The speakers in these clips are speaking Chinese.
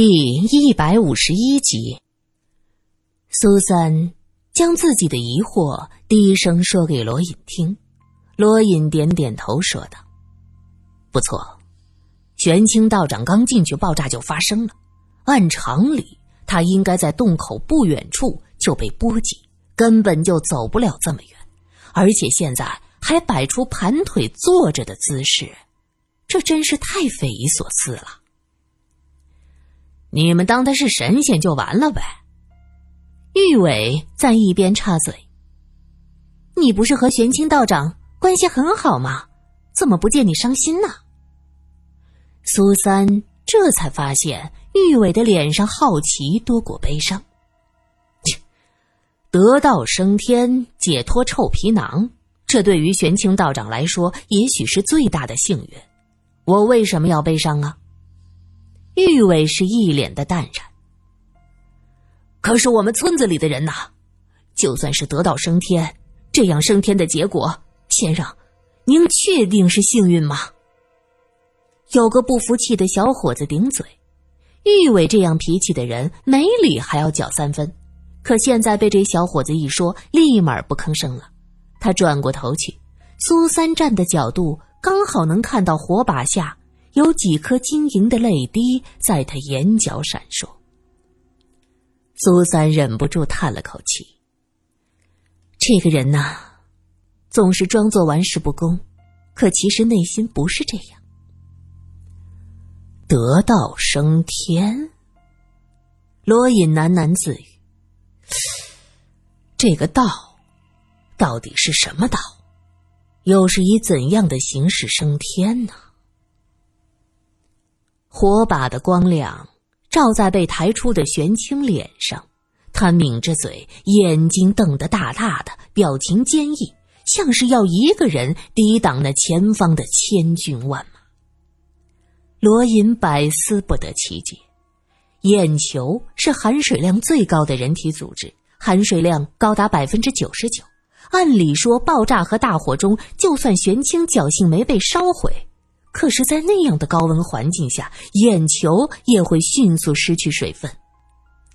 第一百五十一集，苏三将自己的疑惑低声说给罗隐听。罗隐点点头，说道：“不错，玄清道长刚进去，爆炸就发生了。按常理，他应该在洞口不远处就被波及，根本就走不了这么远。而且现在还摆出盘腿坐着的姿势，这真是太匪夷所思了。”你们当他是神仙就完了呗？玉伟在一边插嘴：“你不是和玄清道长关系很好吗？怎么不见你伤心呢？”苏三这才发现玉伟的脸上好奇多过悲伤。切，得道升天，解脱臭皮囊，这对于玄清道长来说，也许是最大的幸运。我为什么要悲伤啊？玉伟是一脸的淡然。可是我们村子里的人呐，就算是得道升天，这样升天的结果，先生，您确定是幸运吗？有个不服气的小伙子顶嘴。玉伟这样脾气的人，没理还要搅三分。可现在被这小伙子一说，立马不吭声了。他转过头去，苏三站的角度刚好能看到火把下。有几颗晶莹的泪滴在他眼角闪烁。苏三忍不住叹了口气：“这个人呐，总是装作玩世不恭，可其实内心不是这样。得道升天。”罗隐喃喃自语：“这个道，到底是什么道？又是以怎样的形式升天呢？”火把的光亮照在被抬出的玄清脸上，他抿着嘴，眼睛瞪得大大的，表情坚毅，像是要一个人抵挡那前方的千军万马。罗隐百思不得其解。眼球是含水量最高的人体组织，含水量高达百分之九十九。按理说，爆炸和大火中，就算玄清侥幸没被烧毁。可是，在那样的高温环境下，眼球也会迅速失去水分。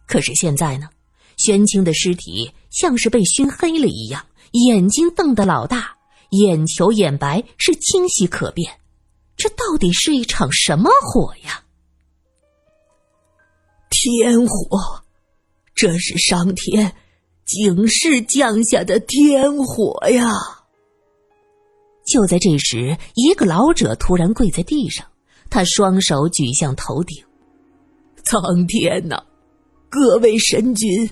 可是现在呢，玄清的尸体像是被熏黑了一样，眼睛瞪得老大，眼球眼白是清晰可辨。这到底是一场什么火呀？天火，这是上天警示降下的天火呀！就在这时，一个老者突然跪在地上，他双手举向头顶：“苍天呐，各位神君，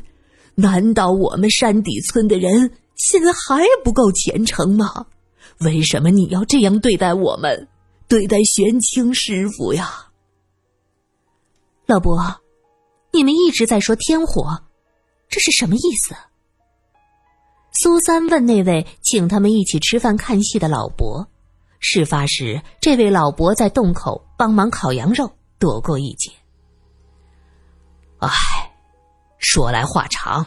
难道我们山底村的人现在还不够虔诚吗？为什么你要这样对待我们，对待玄清师傅呀？”老伯，你们一直在说天火，这是什么意思？苏三问那位请他们一起吃饭看戏的老伯，事发时这位老伯在洞口帮忙烤羊肉，躲过一劫。唉，说来话长，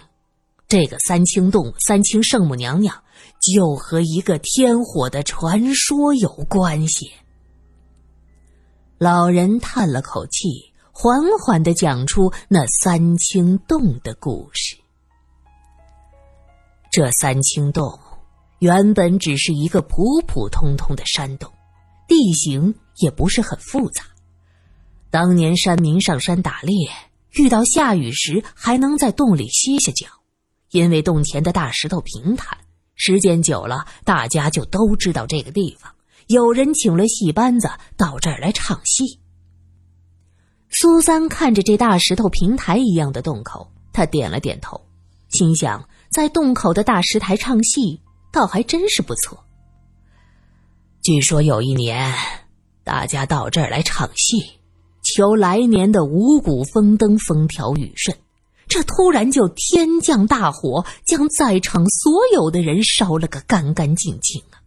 这个三清洞三清圣母娘娘就和一个天火的传说有关系。老人叹了口气，缓缓的讲出那三清洞的故事。这三清洞原本只是一个普普通通的山洞，地形也不是很复杂。当年山民上山打猎，遇到下雨时还能在洞里歇下脚，因为洞前的大石头平坦，时间久了，大家就都知道这个地方。有人请了戏班子到这儿来唱戏。苏三看着这大石头平台一样的洞口，他点了点头，心想。在洞口的大石台唱戏，倒还真是不错。据说有一年，大家到这儿来唱戏，求来年的五谷丰登、风调雨顺。这突然就天降大火，将在场所有的人烧了个干干净净啊！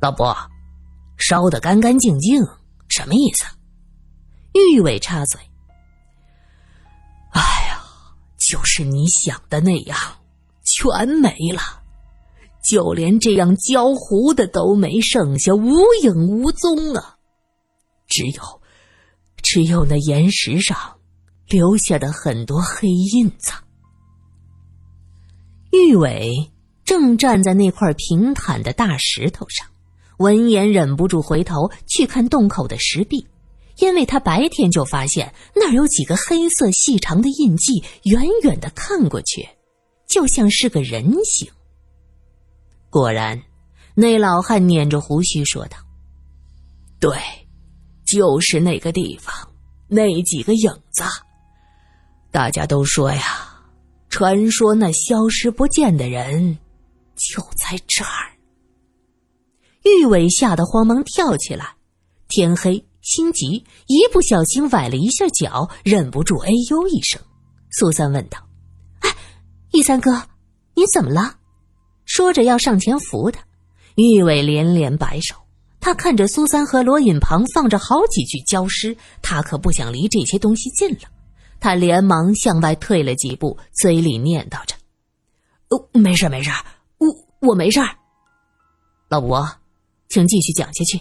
老伯，烧得干干净净，什么意思？玉伟插嘴。就是你想的那样，全没了，就连这样焦糊的都没剩下，无影无踪啊！只有，只有那岩石上留下的很多黑印子。玉伟正站在那块平坦的大石头上，闻言忍不住回头去看洞口的石壁，因为他白天就发现那儿有几个黑色细长的印记，远远的看过去，就像是个人形。果然，那老汉捻着胡须说道：“对，就是那个地方，那几个影子。大家都说呀。”传说那消失不见的人就在这儿。玉伟吓得慌忙跳起来，天黑心急，一不小心崴了一下脚，忍不住哎呦一声。苏三问道：“哎，玉三哥，你怎么了？”说着要上前扶他，玉伟连连摆手。他看着苏三和罗隐旁放着好几具焦尸，他可不想离这些东西近了。他连忙向外退了几步，嘴里念叨着：“哦，没事没事，我我没事。”老伯，请继续讲下去。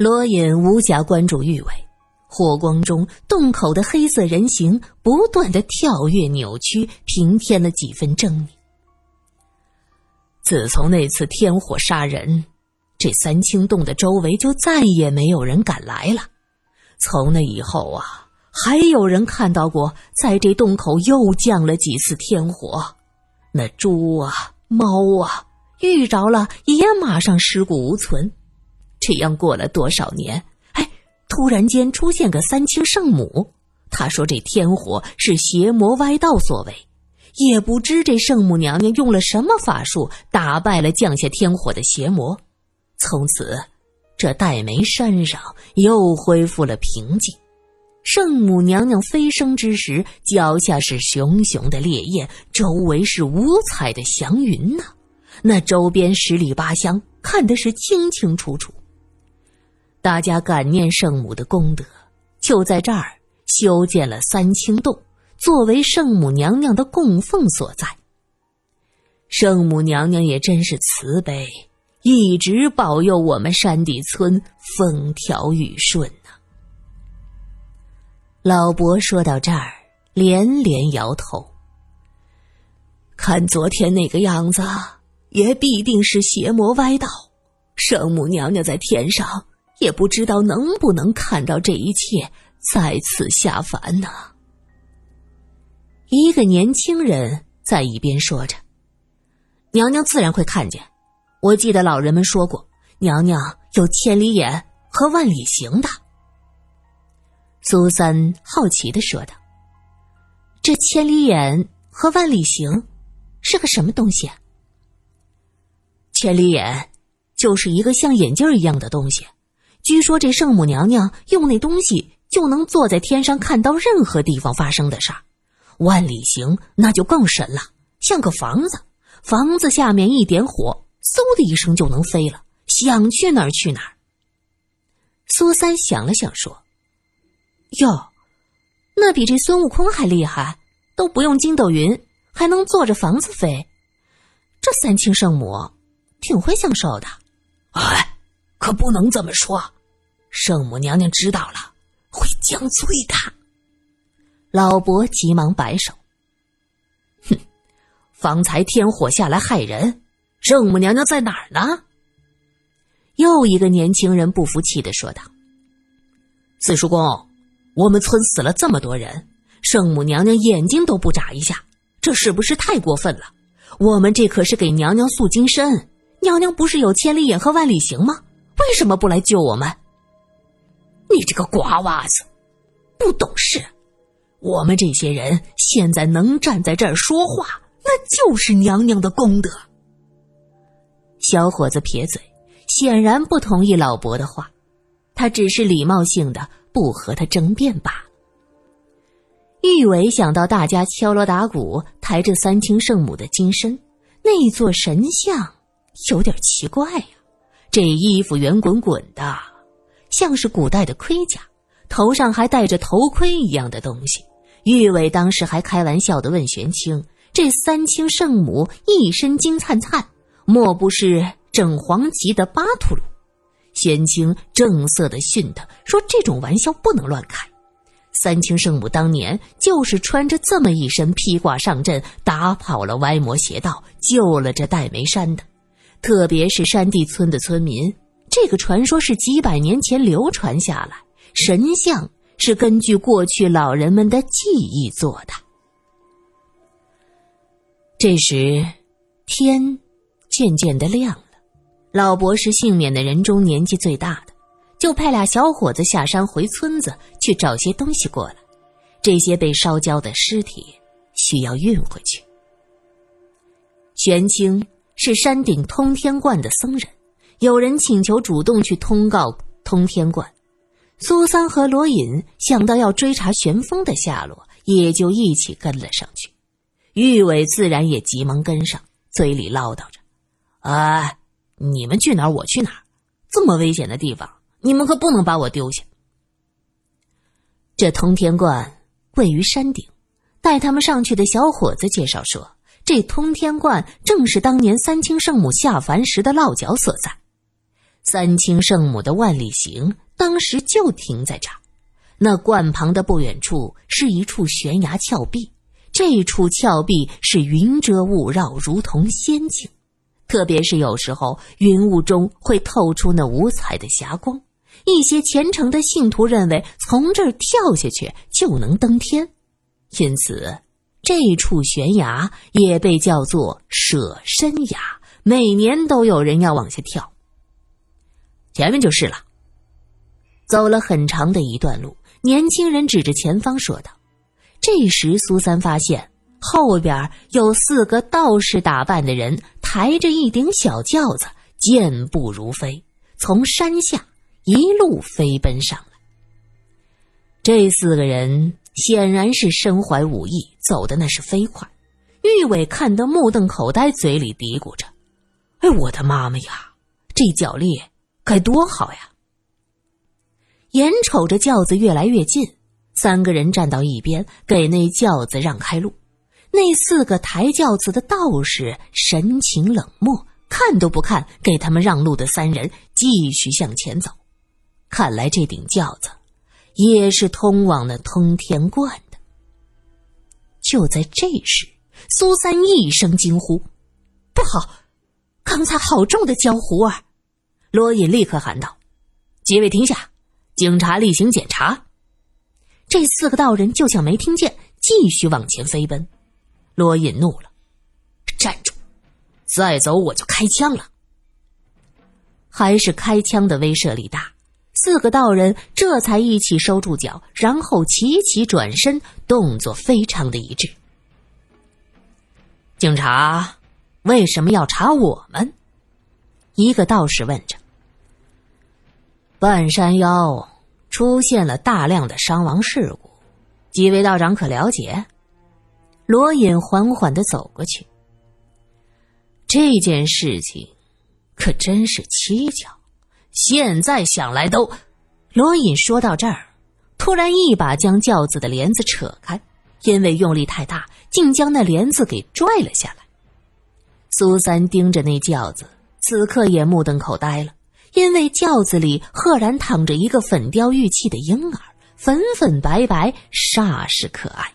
罗隐无暇关注玉伟，火光中洞口的黑色人形不断的跳跃扭曲，平添了几分狰狞。自从那次天火杀人，这三清洞的周围就再也没有人敢来了。从那以后啊。还有人看到过，在这洞口又降了几次天火，那猪啊、猫啊遇着了也马上尸骨无存。这样过了多少年？哎，突然间出现个三清圣母，他说这天火是邪魔歪道所为，也不知这圣母娘娘用了什么法术打败了降下天火的邪魔。从此，这黛眉山上又恢复了平静。圣母娘娘飞升之时，脚下是熊熊的烈焰，周围是五彩的祥云呐。那周边十里八乡看的是清清楚楚。大家感念圣母的功德，就在这儿修建了三清洞，作为圣母娘娘的供奉所在。圣母娘娘也真是慈悲，一直保佑我们山底村风调雨顺呢。老伯说到这儿，连连摇头。看昨天那个样子，也必定是邪魔歪道。圣母娘娘在天上，也不知道能不能看到这一切，再次下凡呢。一个年轻人在一边说着：“娘娘自然会看见。我记得老人们说过，娘娘有千里眼和万里行的。”苏三好奇的说道：“这千里眼和万里行是个什么东西？”千里眼就是一个像眼镜一样的东西。据说这圣母娘娘用那东西就能坐在天上看到任何地方发生的事儿。万里行那就更神了，像个房子，房子下面一点火，嗖的一声就能飞了，想去哪儿去哪儿。苏三想了想说。哟，那比这孙悟空还厉害，都不用筋斗云，还能坐着房子飞。这三清圣母挺会享受的。哎，可不能这么说，圣母娘娘知道了会降罪的。老伯急忙摆手：“哼，方才天火下来害人，圣母娘娘在哪儿呢？”又一个年轻人不服气的说道：“四叔公。”我们村死了这么多人，圣母娘娘眼睛都不眨一下，这是不是太过分了？我们这可是给娘娘塑金身，娘娘不是有千里眼和万里行吗？为什么不来救我们？你这个瓜娃子，不懂事！我们这些人现在能站在这儿说话，那就是娘娘的功德。小伙子撇嘴，显然不同意老伯的话，他只是礼貌性的。不和他争辩罢了。玉伟想到大家敲锣打鼓抬着三清圣母的金身，那座神像有点奇怪呀。这衣服圆滚滚的，像是古代的盔甲，头上还戴着头盔一样的东西。玉伟当时还开玩笑的问玄清：“这三清圣母一身金灿灿，莫不是正黄旗的巴图鲁？”玄清正色的训他说：“这种玩笑不能乱开。三清圣母当年就是穿着这么一身披挂上阵，打跑了歪魔邪道，救了这戴眉山的。特别是山地村的村民，这个传说是几百年前流传下来，神像是根据过去老人们的记忆做的。”这时，天渐渐的亮了。老伯是幸免的人中年纪最大的，就派俩小伙子下山回村子去找些东西过来。这些被烧焦的尸体需要运回去。玄清是山顶通天观的僧人，有人请求主动去通告通天观。苏三和罗隐想到要追查玄风的下落，也就一起跟了上去。玉伟自然也急忙跟上，嘴里唠叨着：“啊，你们去哪儿，我去哪儿。这么危险的地方，你们可不能把我丢下。”这通天观位于山顶，带他们上去的小伙子介绍说：“这通天观正是当年三清圣母下凡时的落脚所在。三清圣母的万里行当时就停在这儿。那观旁的不远处是一处悬崖峭壁。”这处峭壁是云遮雾绕，如同仙境。特别是有时候云雾中会透出那五彩的霞光，一些虔诚的信徒认为从这儿跳下去就能登天，因此这处悬崖也被叫做舍身崖。每年都有人要往下跳。前面就是了。走了很长的一段路，年轻人指着前方说道。这时，苏三发现后边有四个道士打扮的人，抬着一顶小轿子，健步如飞，从山下一路飞奔上来。这四个人显然是身怀武艺，走的那是飞快。玉伟看得目瞪口呆，嘴里嘀咕着：“哎，我的妈妈呀，这脚力该多好呀！”眼瞅着轿子越来越近。三个人站到一边，给那轿子让开路。那四个抬轿子的道士神情冷漠，看都不看给他们让路的三人，继续向前走。看来这顶轿子也是通往那通天观的。就在这时，苏三一声惊呼：“不好！刚才好重的焦糊味！”罗隐立刻喊道：“几位停下，警察例行检查。”这四个道人就像没听见，继续往前飞奔。罗隐怒了：“站住！再走我就开枪了。”还是开枪的威慑力大，四个道人这才一起收住脚，然后齐齐转身，动作非常的一致。警察为什么要查我们？一个道士问着。半山腰。出现了大量的伤亡事故，几位道长可了解？罗隐缓缓的走过去。这件事情可真是蹊跷，现在想来都……罗隐说到这儿，突然一把将轿子的帘子扯开，因为用力太大，竟将那帘子给拽了下来。苏三盯着那轿子，此刻也目瞪口呆了。因为轿子里赫然躺着一个粉雕玉砌的婴儿，粉粉白白，煞是可爱。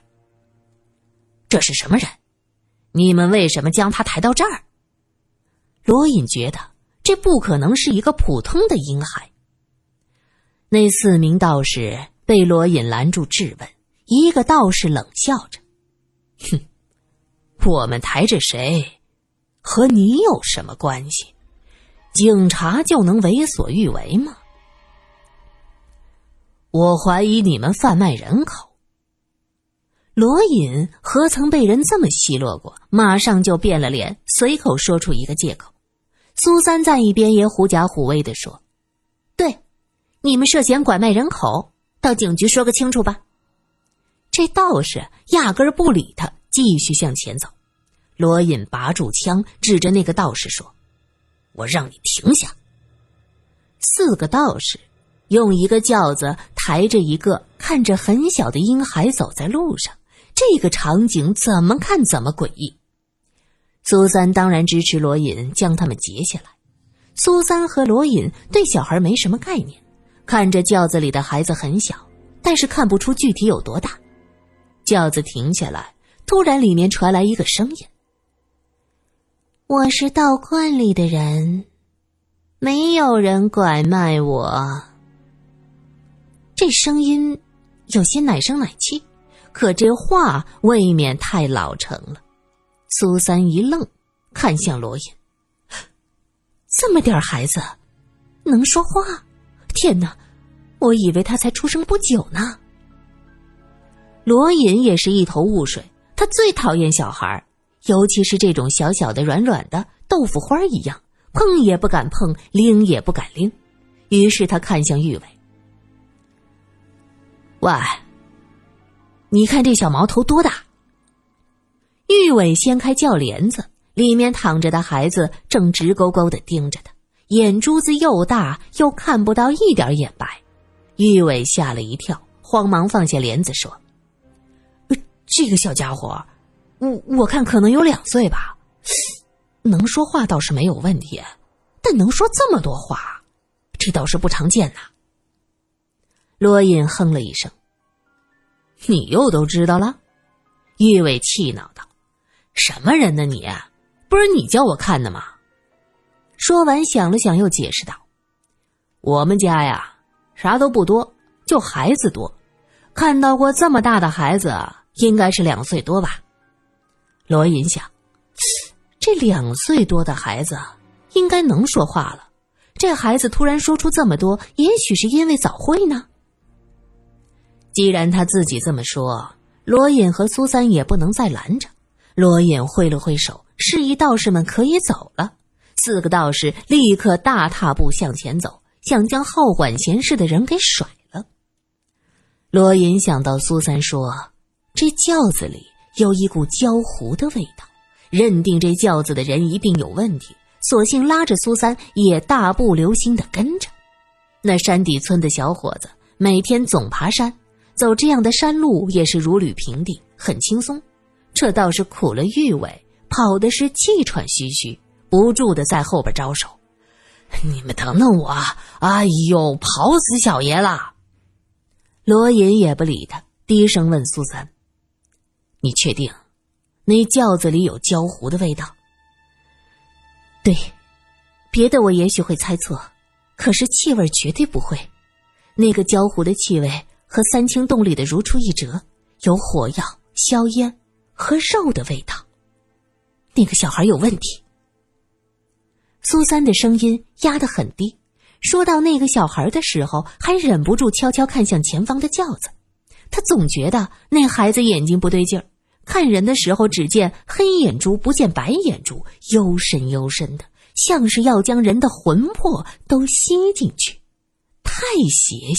这是什么人？你们为什么将他抬到这儿？罗隐觉得这不可能是一个普通的婴孩。那四名道士被罗隐拦住质问，一个道士冷笑着：“哼，我们抬着谁，和你有什么关系？”警察就能为所欲为吗？我怀疑你们贩卖人口。罗隐何曾被人这么奚落过？马上就变了脸，随口说出一个借口。苏三在一边也狐假虎威的说：“对，你们涉嫌拐卖人口，到警局说个清楚吧。”这道士压根儿不理他，继续向前走。罗隐拔住枪，指着那个道士说。我让你停下！四个道士用一个轿子抬着一个看着很小的婴孩走在路上，这个场景怎么看怎么诡异。苏三当然支持罗隐将他们截下来。苏三和罗隐对小孩没什么概念，看着轿子里的孩子很小，但是看不出具体有多大。轿子停下来，突然里面传来一个声音：“我是道观里的人，没有人拐卖我。”这声音有些奶声奶气，可这话未免太老成了。苏三一愣，看向罗隐：“这么点孩子，能说话？天哪，我以为他才出生不久呢。”罗隐也是一头雾水，他最讨厌小孩，尤其是这种小小的、软软的豆腐花一样，碰也不敢碰，拎也不敢拎。于是他看向玉伟：“喂，你看这小毛头多大？”玉伟掀开轿帘子，里面躺着的孩子正直勾勾的盯着他，眼珠子又大又看不到一点眼白。玉伟吓了一跳，慌忙放下帘子说。这个小家伙，我我看可能有两岁吧，能说话倒是没有问题，但能说这么多话，这倒是不常见呐。罗隐哼了一声：“你又都知道了？”玉伟气恼道：“什么人呢你？不是你叫我看的吗？”说完想了想，又解释道：“我们家呀，啥都不多，就孩子多，看到过这么大的孩子。”应该是两岁多吧，罗隐想，这两岁多的孩子应该能说话了。这孩子突然说出这么多，也许是因为早会呢。既然他自己这么说，罗隐和苏三也不能再拦着。罗隐挥了挥手，示意道士们可以走了。四个道士立刻大踏步向前走，想将好管闲事的人给甩了。罗隐想到苏三说。这轿子里有一股焦糊的味道，认定这轿子的人一定有问题，索性拉着苏三也大步流星的跟着。那山底村的小伙子每天总爬山，走这样的山路也是如履平地，很轻松。这倒是苦了玉伟，跑的是气喘吁吁，不住的在后边招手：“你们等等我！哎呦，跑死小爷了！”罗隐也不理他，低声问苏三。你确定，那轿子里有焦糊的味道？对，别的我也许会猜错，可是气味绝对不会。那个焦糊的气味和三清洞里的如出一辙，有火药、硝烟和肉的味道。那个小孩有问题。苏三的声音压得很低，说到那个小孩的时候，还忍不住悄悄看向前方的轿子。他总觉得那孩子眼睛不对劲儿。看人的时候，只见黑眼珠，不见白眼珠，幽深幽深的，像是要将人的魂魄都吸进去，太邪